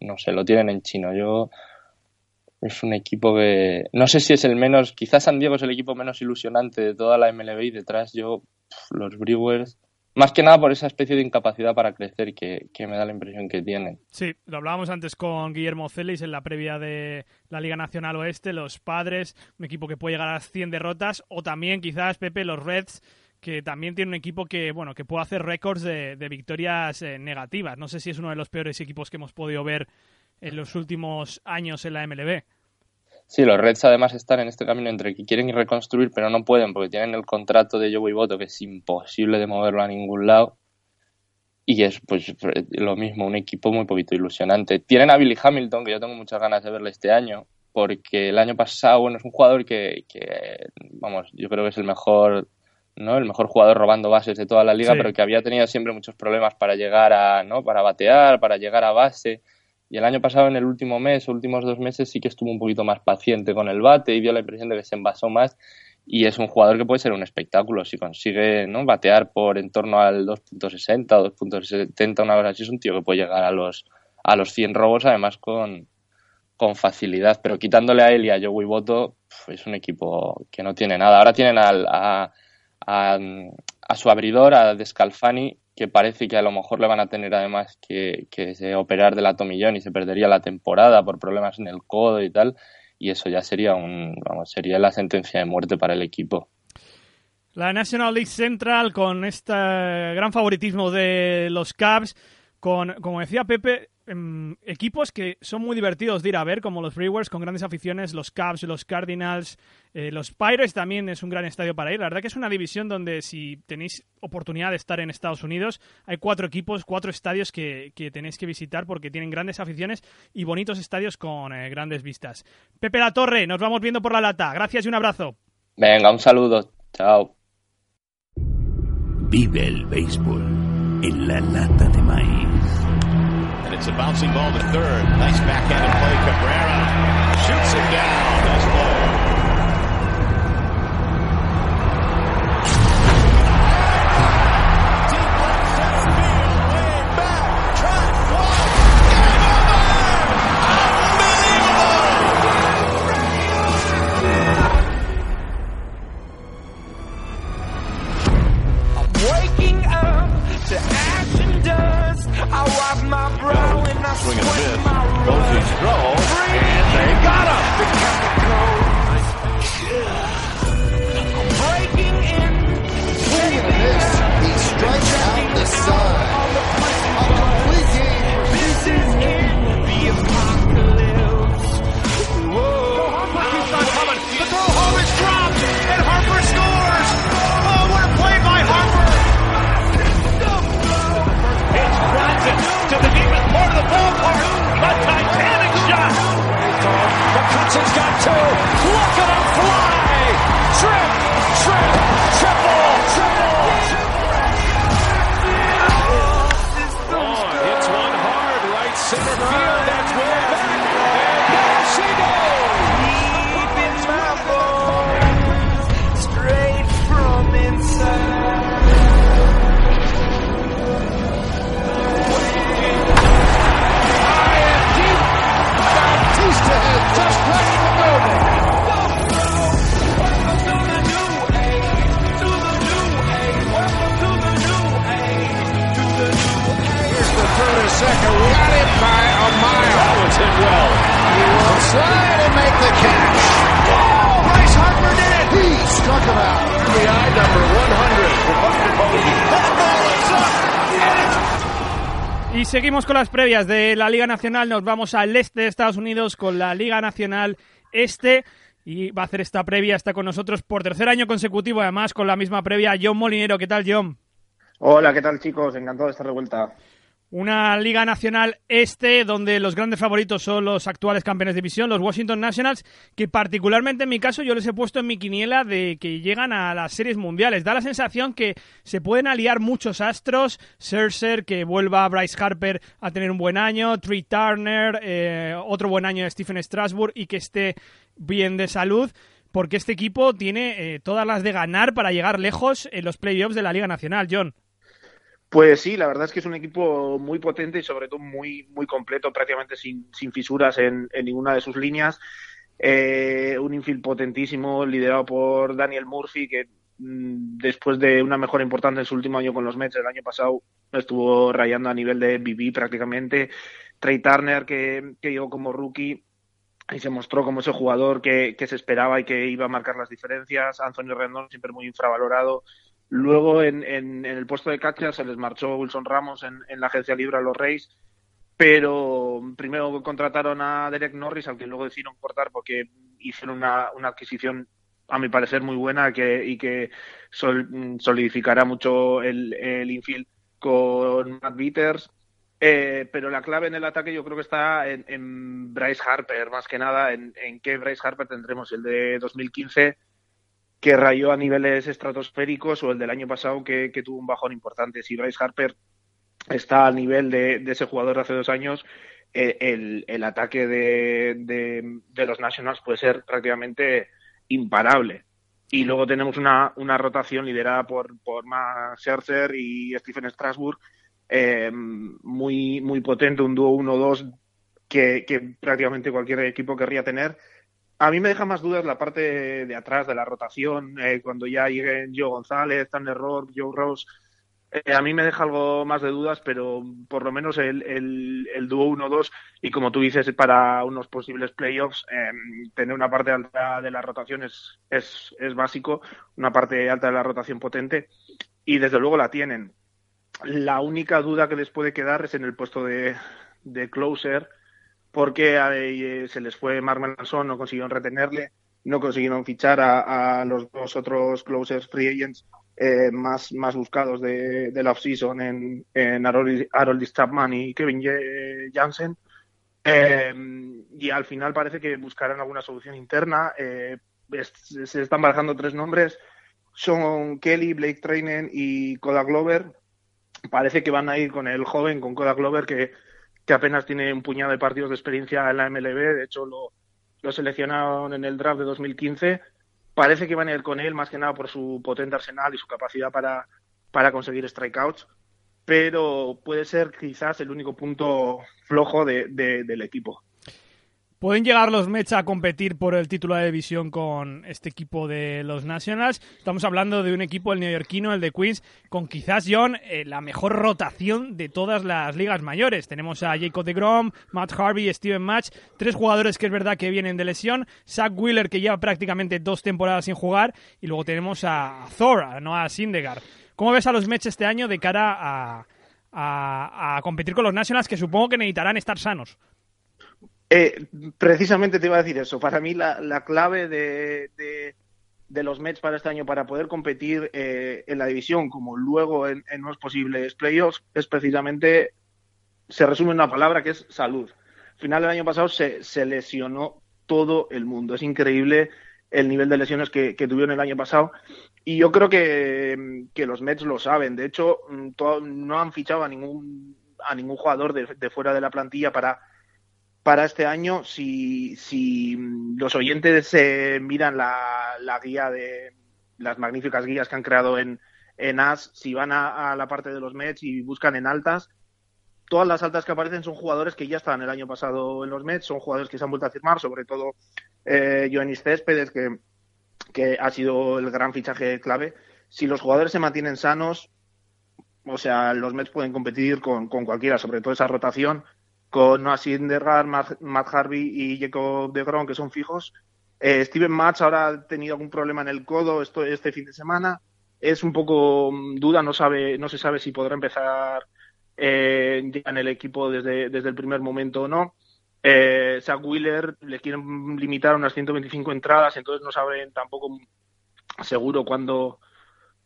no sé, lo tienen en chino. Yo es un equipo que no sé si es el menos, quizás San Diego es el equipo menos ilusionante de toda la MLB y detrás yo los Brewers más que nada por esa especie de incapacidad para crecer que, que, me da la impresión que tienen. Sí, lo hablábamos antes con Guillermo Celis en la previa de la Liga Nacional Oeste, los Padres, un equipo que puede llegar a las 100 derrotas, o también quizás, Pepe, los Reds, que también tiene un equipo que, bueno, que puede hacer récords de, de victorias eh, negativas. No sé si es uno de los peores equipos que hemos podido ver en los últimos años en la MLB. Sí, los Reds además están en este camino entre que quieren reconstruir pero no pueden porque tienen el contrato de Joey Boto que es imposible de moverlo a ningún lado y es pues lo mismo, un equipo muy poquito ilusionante. Tienen a Billy Hamilton que yo tengo muchas ganas de verle este año porque el año pasado, bueno, es un jugador que, que vamos, yo creo que es el mejor ¿no? El mejor jugador robando bases de toda la liga, sí. pero que había tenido siempre muchos problemas para llegar a, ¿no? Para batear, para llegar a base. Y el año pasado, en el último mes, últimos dos meses, sí que estuvo un poquito más paciente con el bate y dio la impresión de que se envasó más. Y es un jugador que puede ser un espectáculo. Si consigue ¿no? batear por en torno al 2.60 o 2.70, una cosa así, es un tío que puede llegar a los, a los 100 robos, además con, con facilidad. Pero quitándole a él y a Joey es un equipo que no tiene nada. Ahora tienen a, a, a su abridor, a Descalfani, que parece que a lo mejor le van a tener además que, que se operar del atomillón y se perdería la temporada por problemas en el codo y tal, y eso ya sería un vamos, sería la sentencia de muerte para el equipo. La National League Central con este gran favoritismo de los Cubs, con, como decía Pepe, eh, equipos que son muy divertidos de ir a ver, como los Brewers, con grandes aficiones, los Cubs, los Cardinals, eh, los Pirates también es un gran estadio para ir. La verdad que es una división donde si tenéis oportunidad de estar en Estados Unidos, hay cuatro equipos, cuatro estadios que, que tenéis que visitar porque tienen grandes aficiones y bonitos estadios con eh, grandes vistas. Pepe La Torre, nos vamos viendo por la lata. Gracias y un abrazo. Venga, un saludo. Chao. Vive el béisbol en la lata de maíz. It's a bouncing ball to third. Nice backhanded play. Cabrera shoots it down. Swing and a miss. McCutcheon's got two. Look at him fly. Trip, trip, triple. Seguimos con las previas de la Liga Nacional. Nos vamos al este de Estados Unidos con la Liga Nacional Este. Y va a hacer esta previa, está con nosotros por tercer año consecutivo, además con la misma previa, John Molinero. ¿Qué tal, John? Hola, ¿qué tal chicos? Encantado de estar de vuelta. Una Liga Nacional Este donde los grandes favoritos son los actuales campeones de división, los Washington Nationals, que particularmente en mi caso yo les he puesto en mi quiniela de que llegan a las series mundiales. Da la sensación que se pueden aliar muchos astros, Scherzer, que vuelva Bryce Harper a tener un buen año, Trey Turner, eh, otro buen año de Stephen Strasburg y que esté bien de salud porque este equipo tiene eh, todas las de ganar para llegar lejos en los playoffs de la Liga Nacional, John. Pues sí, la verdad es que es un equipo muy potente y sobre todo muy, muy completo, prácticamente sin, sin fisuras en, ninguna de sus líneas. Eh, un infield potentísimo liderado por Daniel Murphy, que mm, después de una mejora importante en su último año con los Mets, el año pasado estuvo rayando a nivel de BB prácticamente. Trey Turner, que, que llegó como rookie y se mostró como ese jugador que, que se esperaba y que iba a marcar las diferencias. Anthony Rendon, siempre muy infravalorado. Luego en, en, en, el puesto de catcher se les marchó Wilson Ramos en, la agencia libre a los Reyes, pero primero contrataron a Derek Norris, al que luego decidieron cortar porque hicieron una, una adquisición, a mi parecer, muy buena que, y que sol, solidificará mucho el, el infield con Matt Bitters. Eh, pero la clave en el ataque yo creo que está en, en Bryce Harper, más que nada, en, en qué Bryce Harper tendremos, el de 2015 que rayó a niveles estratosféricos o el del año pasado que, tuvo un bajón importante. Si Bryce Harper está al nivel de, ese jugador de hace dos años, eh, el, ataque de, de, de, los Nationals puede ser prácticamente imparable. Y luego tenemos una, una rotación liderada por, por Max Scherzer y Stephen Strasburg, eh, muy, muy potente, un dúo 1-2 que, que prácticamente cualquier equipo querría tener a mí me deja más dudas la parte de atrás de la rotación, eh, cuando ya lleguen Joe González, Tanner Rock, Joe Rose. Eh, a mí me deja algo más de dudas, pero por lo menos el, el, el dúo 1-2 y como tú dices, para unos posibles playoffs, eh, tener una parte alta de la rotación es, es, es básico, una parte alta de la rotación potente y desde luego la tienen. La única duda que les puede quedar es en el puesto de, de closer, porque eh, se les fue Mark Melanson, no consiguieron retenerle, no consiguieron fichar a, los dos otros closers free agents eh, más, más buscados de, de la offseason en, en Harold, Harold Chapman y Kevin Jansen. Eh, y al final parece que buscarán alguna solución interna. Eh, se están barajando tres nombres. Son Kelly, Blake Trainen y Kodak Glover. Parece que van a ir con el joven, con Kodak Glover, que, que apenas tiene un puñado de partidos de experiencia en la MLB, de hecho lo, seleccionaron en el draft de 2015. Parece que van a ir con él más que nada por su potente arsenal y su capacidad para, para conseguir strikeouts, pero puede ser quizás el único punto flojo de, del equipo. ¿Pueden llegar los Mets a competir por el título de división con este equipo de los Nationals? Estamos hablando de un equipo, el neoyorquino, el de Queens, con quizás, John, eh, la mejor rotación de todas las ligas mayores. Tenemos a Jacob de Grom, Matt Harvey, Steven Match, tres jugadores que es verdad que vienen de lesión, Zach Wheeler, que lleva prácticamente dos temporadas sin jugar, y luego tenemos a Thor, a Noah Syndergaard. ¿Cómo ves a los Mets este año de cara a, a, a competir con los Nationals, que supongo que necesitarán estar sanos? Eh, precisamente te iba a decir eso. Para mí la, la clave de, los Mets para este año para poder competir eh, en la división como luego en, en los posibles playoffs es precisamente, se resume en una palabra que es salud. Al final del año pasado se, lesionó todo el mundo. Es increíble el nivel de lesiones que, tuvieron el año pasado. Y yo creo que, los Mets lo saben. De hecho, todo, no han fichado a ningún, a ningún jugador de fuera de la plantilla para para este año, si, si los oyentes eh, miran la, la, guía de las magníficas guías que han creado en, en AS, si van a, la parte de los Mets y buscan en altas, todas las altas que aparecen son jugadores que ya estaban el año pasado en los Mets, son jugadores que se han vuelto a firmar, sobre todo eh, Joanis Céspedes, que, ha sido el gran fichaje clave. Si los jugadores se mantienen sanos, o sea, los Mets pueden competir con cualquiera, sobre todo esa rotación con Noah Syndergaard, Matt, Harvey y Jacob de Grom, que son fijos. Eh, Steven Match ahora ha tenido algún problema en el codo esto, este fin de semana. Es un poco duda, no sabe, no se sabe si podrá empezar eh, en el equipo desde, desde el primer momento o no. Eh, Wheeler le quieren limitar unas 125 entradas, entonces no saben tampoco seguro cuándo,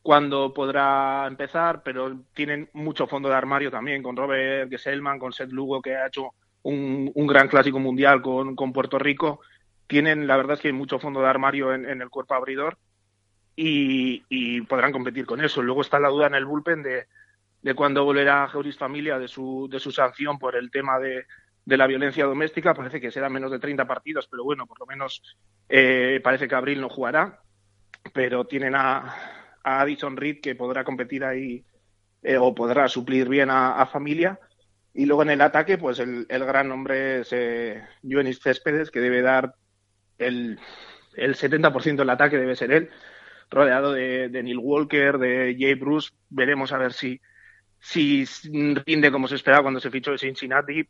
cuándo podrá empezar, pero tienen mucho fondo de armario también con Robert Gesellman, con Seth Lugo, que ha hecho un, un gran clásico mundial con, con, Puerto Rico. Tienen, la verdad es que hay mucho fondo de armario en, en el cuerpo abridor y, y, podrán competir con eso. Luego está la duda en el bullpen de, de cuándo volverá Geuris Familia de su, de su sanción por el tema de, de la violencia doméstica. Parece que será menos de 30 partidos, pero bueno, por lo menos eh, parece que Abril no jugará. Pero tienen a, a Addison Reed que podrá competir ahí eh, o podrá suplir bien a, Familia. Y luego en el ataque, pues el, gran nombre es eh, Joanis Céspedes, que debe dar el, el 70% del ataque, debe ser él, rodeado de, Neil Walker, de Jay Bruce. Veremos a ver si, si rinde como se esperaba cuando se fichó de Cincinnati,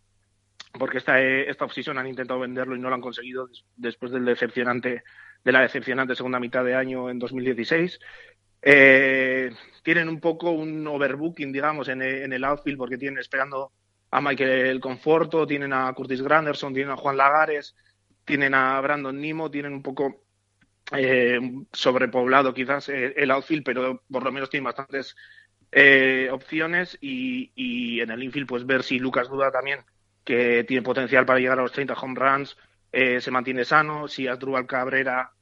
porque esta, esta offseason han intentado venderlo y no lo han conseguido después del decepcionante, de la decepcionante segunda mitad de año en 2016. Eh, tienen un poco un overbooking, digamos, en, en, el outfield porque tienen esperando a Michael Conforto, tienen a Curtis Granderson, tienen a Juan Lagares, tienen a Brandon Nimo, tienen un poco eh, sobrepoblado quizás eh, el outfield, pero por lo menos tienen bastantes eh, opciones y, y, en el infield pues ver si Lucas Duda también, que tiene potencial para llegar a los 30 home runs, se mantiene sano, si Asdrúbal Cabrera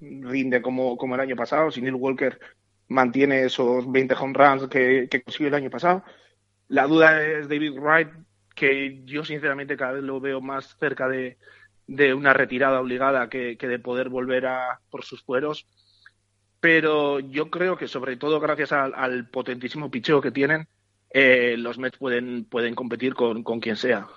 rinde como, como el año pasado, si Neil Walker mantiene esos 20 home runs que, consiguió el año pasado. La duda es David Wright, que yo sinceramente cada vez lo veo más cerca de, de una retirada obligada que, que, de poder volver a por sus fueros. Pero yo creo que sobre todo gracias al, al potentísimo picheo que tienen, eh, los Mets pueden, pueden competir con, con quien sea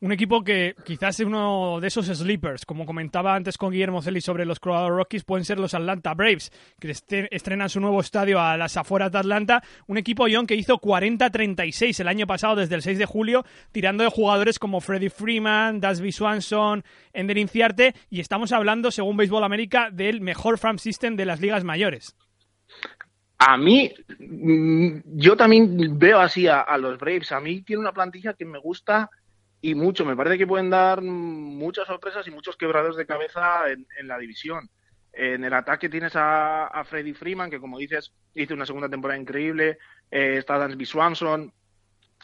un equipo que quizás es uno de esos sleepers, como comentaba antes con Guillermo Celi sobre los Colorado Rockies, pueden ser los Atlanta Braves, que estrenan su nuevo estadio a las afueras de Atlanta, un equipo John que hizo 40-36 el año pasado desde el 6 de julio, tirando de jugadores como Freddie Freeman, Dasby Swanson, Ender Inciarte, y estamos hablando, según Baseball América, del mejor farm system de las ligas mayores. A mí, yo también veo así a, a los Braves. A mí tiene una plantilla que me gusta y mucho. Me parece que pueden dar muchas sorpresas y muchos quebrados de cabeza en, en la división. En el ataque tienes a, a, Freddy Freeman, que como dices, hizo una segunda temporada increíble. Eh, está Dansby Swanson,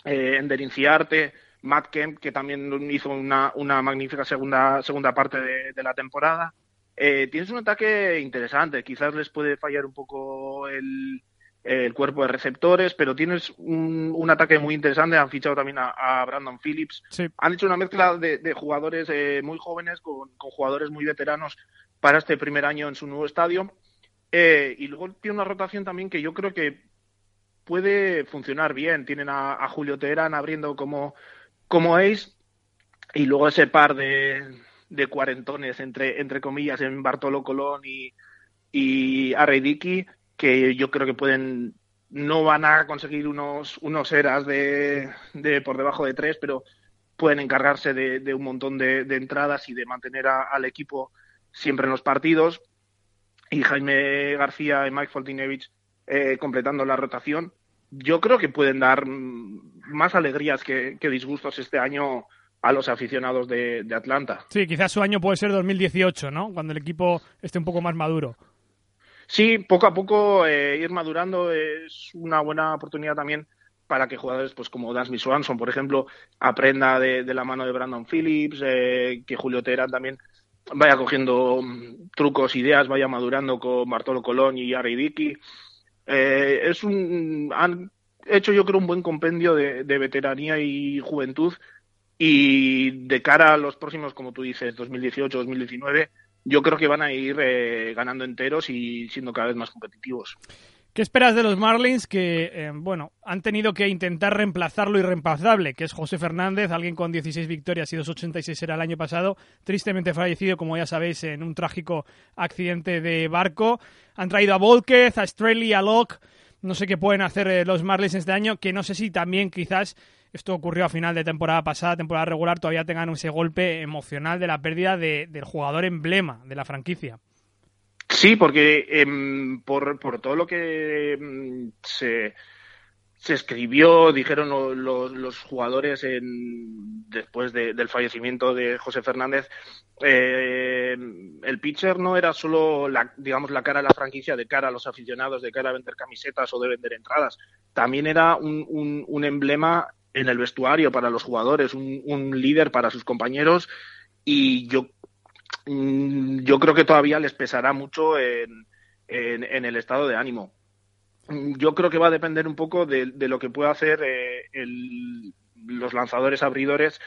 eh, Ender Inciarte, Matt Kemp, que también hizo una, una magnífica segunda, segunda parte de, de la temporada. Eh, tienes un ataque interesante. Quizás les puede fallar un poco el, el cuerpo de receptores, pero tienes un, un, ataque muy interesante. Han fichado también a, a Brandon Phillips. Sí. Han hecho una mezcla de, de jugadores eh, muy jóvenes con, con, jugadores muy veteranos para este primer año en su nuevo estadio. Eh, y luego tiene una rotación también que yo creo que puede funcionar bien. Tienen a, a Julio Teherán abriendo como, como ace y luego ese par de, de cuarentones, entre, entre comillas, en Bartolo Colón y, y Arrediki que yo creo que pueden no van a conseguir unos unos eras de, de por debajo de tres, pero pueden encargarse de, de un montón de, de, entradas y de mantener a, al equipo siempre en los partidos. Y Jaime García y Mike Foltinevich eh, completando la rotación. Yo creo que pueden dar más alegrías que, que disgustos este año a los aficionados de, de Atlanta. Sí, quizás su año puede ser 2018, ¿no? Cuando el equipo esté un poco más maduro. Sí, poco a poco eh, ir madurando es una buena oportunidad también para que jugadores pues como Dansby Swanson, por ejemplo, aprenda de, de, la mano de Brandon Phillips, eh, que Julio Terán también vaya cogiendo trucos, ideas, vaya madurando con Bartolo Colón y Ari Dickey. Eh, es un han hecho yo creo un buen compendio de, de, veteranía y juventud y de cara a los próximos, como tú dices, 2018, 2019 yo creo que van a ir eh, ganando enteros y siendo cada vez más competitivos. ¿Qué esperas de los Marlins que, eh, bueno, han tenido que intentar reemplazar lo irreemplazable, que es José Fernández, alguien con 16 victorias y 286 era el año pasado, tristemente fallecido, como ya sabéis, en un trágico accidente de barco? Han traído a Volquez, a Strelly, a Locke. No sé qué pueden hacer eh, los Marlins este año, que no sé si también quizás esto ocurrió a final de temporada pasada, temporada regular, todavía tengan ese golpe emocional de la pérdida de, del jugador emblema de la franquicia. Sí, porque eh, por, por, todo lo que eh, se, se escribió, dijeron lo- lo- los jugadores en, después de- del fallecimiento de José Fernández, eh, el pitcher no era solo la, digamos, la cara de la franquicia, de cara a los aficionados, de cara a vender camisetas o de vender entradas. También era un, un- un emblema en el vestuario para los jugadores, un, un líder para sus compañeros y yo, mm, yo creo que todavía les pesará mucho en, en- el estado de ánimo. Mm, Yo creo que va a depender un poco de, de lo que pueda hacer eh, el- los lanzadores abridores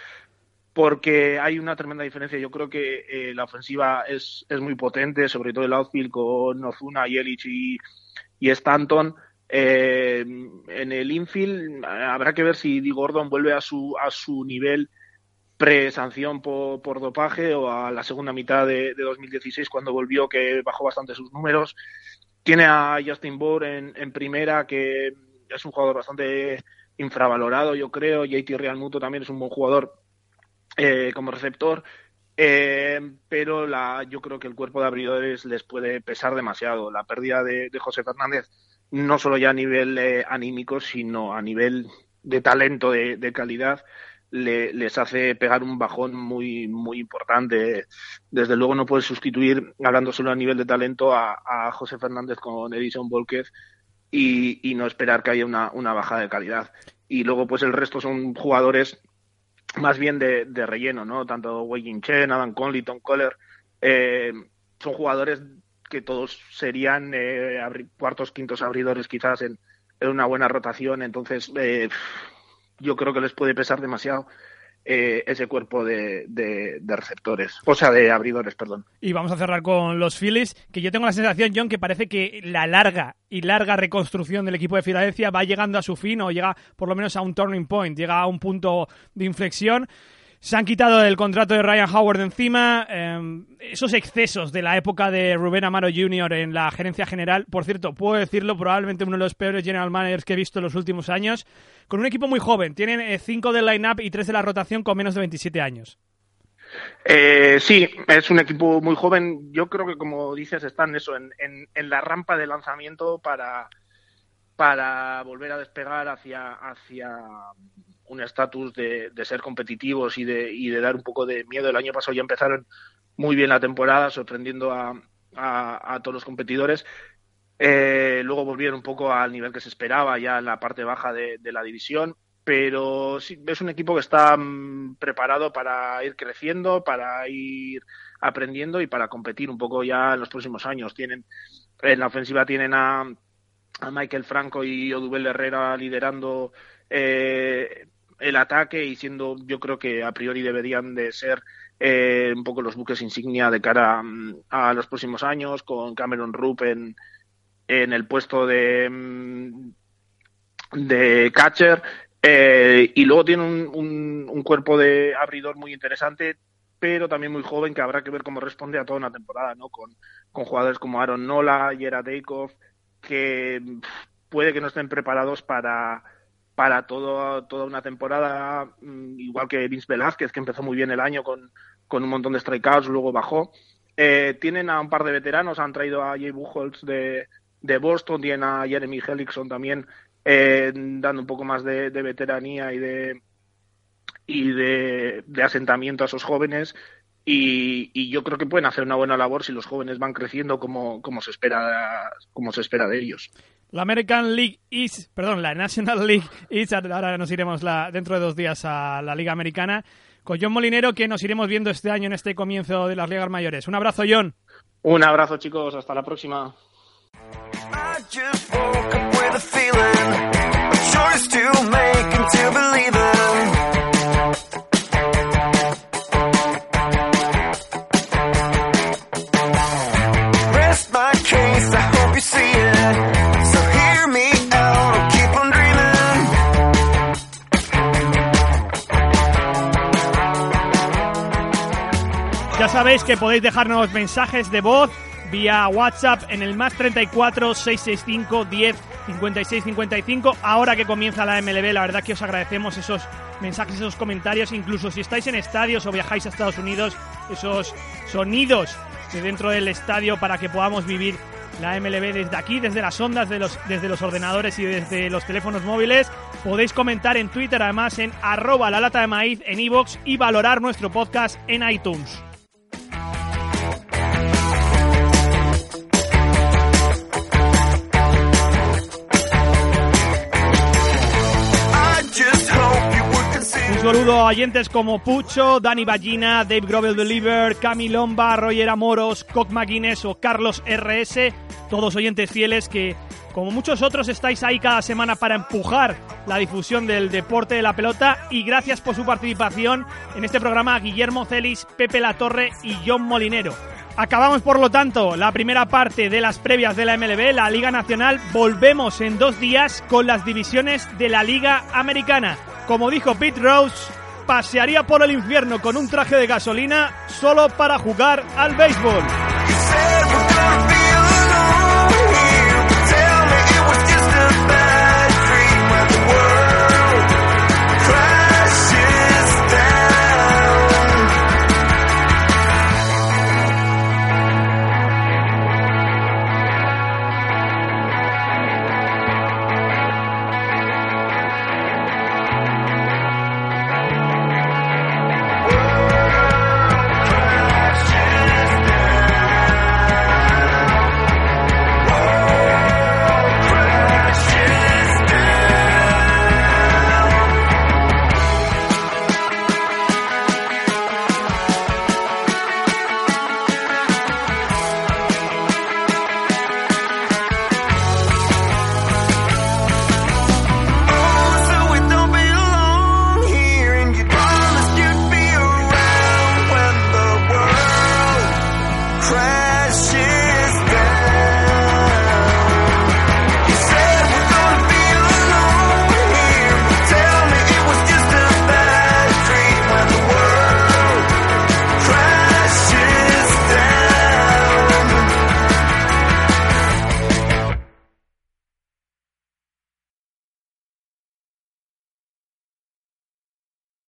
porque hay una tremenda diferencia. Yo creo que eh, la ofensiva es, es muy potente, sobre todo el outfield con Ozuna, Yelich y, y Stanton. Eh, en el infield habrá que ver si Di Gordon vuelve a su, a su nivel pre-sanción por, por dopaje o a la segunda mitad de, de 2016 cuando volvió que bajó bastante sus números. Tiene a Justin Bohr en, primera que es un jugador bastante infravalorado yo creo. JT Realmuto también es un buen jugador eh, como receptor. Eh, pero la, yo creo que el cuerpo de abridores les puede pesar demasiado. La pérdida de José Fernández, no solo ya a nivel eh, anímico, sino a nivel de talento, de, calidad, le- les hace pegar un bajón muy, muy importante. Desde luego no puedes sustituir, hablando solo a nivel de talento, a, a José Fernández con Edison Volquez y, y no esperar que haya una, una bajada de calidad. Y luego, pues el resto son jugadores más bien de, relleno, ¿no? Tanto Wei Chen, Adam Conley, Tom Kohler, eh, son jugadores que todos serían eh, cuartos, quintos abridores quizás en, una buena rotación, entonces eh, yo creo que les puede pesar demasiado eh, ese cuerpo de, de- de receptores, o sea, de abridores, perdón. Y vamos a cerrar con los Phillies, que yo tengo la sensación, John, que parece que la larga y larga reconstrucción del equipo de Filadelfia va llegando a su fin o llega por lo menos a un turning point, llega a un punto de inflexión. Se han quitado el contrato de Ryan Howard encima, eh, esos excesos de la época de Rubén Amaro Jr. en la gerencia general, por cierto, puedo decirlo, probablemente uno de los peores general managers que he visto en los últimos años, con un equipo muy joven, tienen eh, cinco del line-up y tres de la rotación con menos de 27 años. Eh, sí, es un equipo muy joven. Yo creo que, como dices, están eso en, en, en la rampa de lanzamiento para, para volver a despegar hacia, hacia un estatus de, de ser competitivos y de, y de dar un poco de miedo. El año pasado ya empezaron muy bien la temporada, sorprendiendo a, a, todos los competidores. Eh, luego volvieron un poco al nivel que se esperaba ya en la parte baja de, de la división, pero sí, es un equipo que está mm, preparado para ir creciendo, para ir aprendiendo y para competir un poco ya en los próximos años. Tienen en la ofensiva tienen a, a Michael Franco y Odubel Herrera liderando eh, el ataque y siendo yo creo que a priori deberían de ser eh, un poco los buques insignia de cara mm, a los próximos años con Cameron Rupp en, en el puesto de, mm, de catcher eh, y luego tiene un, un, cuerpo de abridor muy interesante pero también muy joven que habrá que ver cómo responde a toda una temporada, ¿no? Con, con jugadores como Aaron Nola, Yera Deikov, que puede que no estén preparados para, para todo, toda una temporada, mm, igual que Vince Velázquez, que empezó muy bien el año con, con un montón de strikeouts, luego bajó. Eh, tienen a un par de veteranos, han traído a Jay Buchholz de, de Boston, tienen a Jeremy Hellickson también, eh, dando un poco más de, veteranía y de y de, de asentamiento a esos jóvenes y, y, yo creo que pueden hacer una buena labor si los jóvenes van creciendo como, como se espera como se espera de ellos. La American League East, perdón, la National League East, ahora nos iremos la, dentro de dos días a la Liga Americana, con John Molinero, que nos iremos viendo este año en este comienzo de las ligas mayores. Un abrazo, John. Un abrazo, chicos, hasta la próxima. Sabéis que podéis dejarnos mensajes de voz vía WhatsApp en el más 34 665 10 56 55. Ahora que comienza la MLB, la verdad que os agradecemos esos mensajes, esos comentarios, incluso si estáis en estadios o viajáis a Estados Unidos, esos sonidos de dentro del estadio para que podamos vivir la MLB desde aquí, desde las ondas, de los, desde los ordenadores y desde los teléfonos móviles. Podéis comentar en Twitter, además en arroba la lata de maíz en iVoox y valorar nuestro podcast en iTunes. Saludo a oyentes como Pucho, Dani Ballina, Dave Grovel Deliver, Cami Lomba, Roger Amoros, Cock McGuinness o Carlos RS, todos oyentes fieles que, como muchos otros, estáis ahí cada semana para empujar la difusión del deporte de la pelota y gracias por su participación en este programa a Guillermo Celis, Pepe Latorre y John Molinero. Acabamos, por lo tanto, la primera parte de las previas de la MLB, la Liga Nacional. Volvemos en dos días con las divisiones de la Liga Americana. Como dijo Pete Rose, pasearía por el infierno con un traje de gasolina solo para jugar al béisbol.